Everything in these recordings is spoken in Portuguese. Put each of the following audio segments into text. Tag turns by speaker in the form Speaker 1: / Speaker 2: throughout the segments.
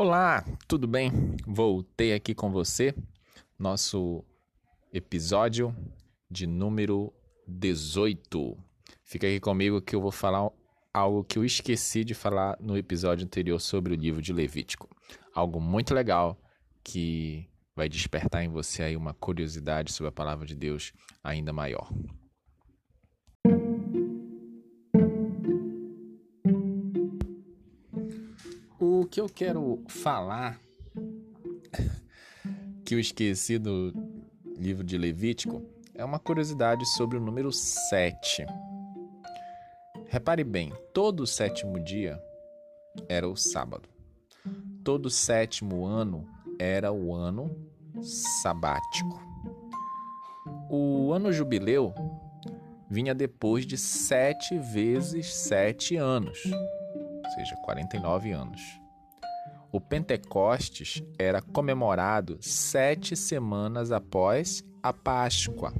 Speaker 1: Olá, tudo bem? Voltei aqui com você, nosso episódio de número 18. Fica aqui comigo que eu vou falar algo que eu esqueci de falar no episódio anterior sobre o livro de Levítico. Algo muito legal que vai despertar em você aí uma curiosidade sobre a palavra de Deus ainda maior. O que eu quero falar, que eu esqueci do livro de Levítico, é uma curiosidade sobre o número 7. Repare bem, todo sétimo dia era o sábado. Todo sétimo ano era o ano sabático. O ano jubileu vinha depois de sete vezes sete anos ou seja, 49 anos. O Pentecostes era comemorado sete semanas após a Páscoa.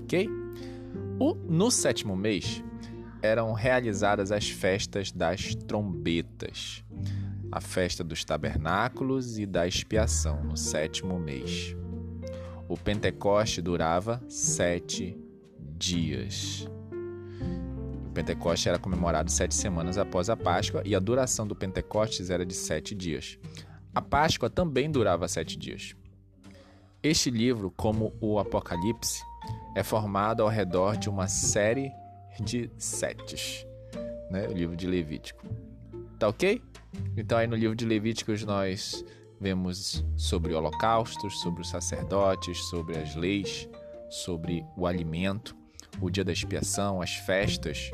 Speaker 1: Ok? O, no sétimo mês eram realizadas as festas das trombetas, a festa dos tabernáculos e da expiação, no sétimo mês. O Pentecoste durava sete dias. Pentecoste era comemorado sete semanas após a Páscoa e a duração do Pentecostes era de sete dias. A Páscoa também durava sete dias. Este livro, como o Apocalipse, é formado ao redor de uma série de setes, né? o livro de Levítico. Tá ok? Então, aí no livro de Levíticos, nós vemos sobre holocaustos, sobre os sacerdotes, sobre as leis, sobre o alimento o dia da expiação, as festas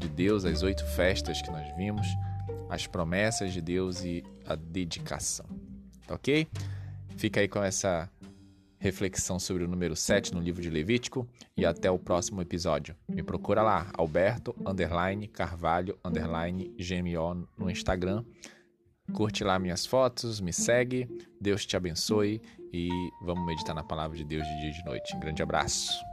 Speaker 1: de Deus, as oito festas que nós vimos, as promessas de Deus e a dedicação. Tá ok? Fica aí com essa reflexão sobre o número 7 no livro de Levítico e até o próximo episódio. Me procura lá, Alberto underline Carvalho underline GMO no Instagram. Curte lá minhas fotos, me segue, Deus te abençoe e vamos meditar na palavra de Deus de dia e de noite. Um grande abraço.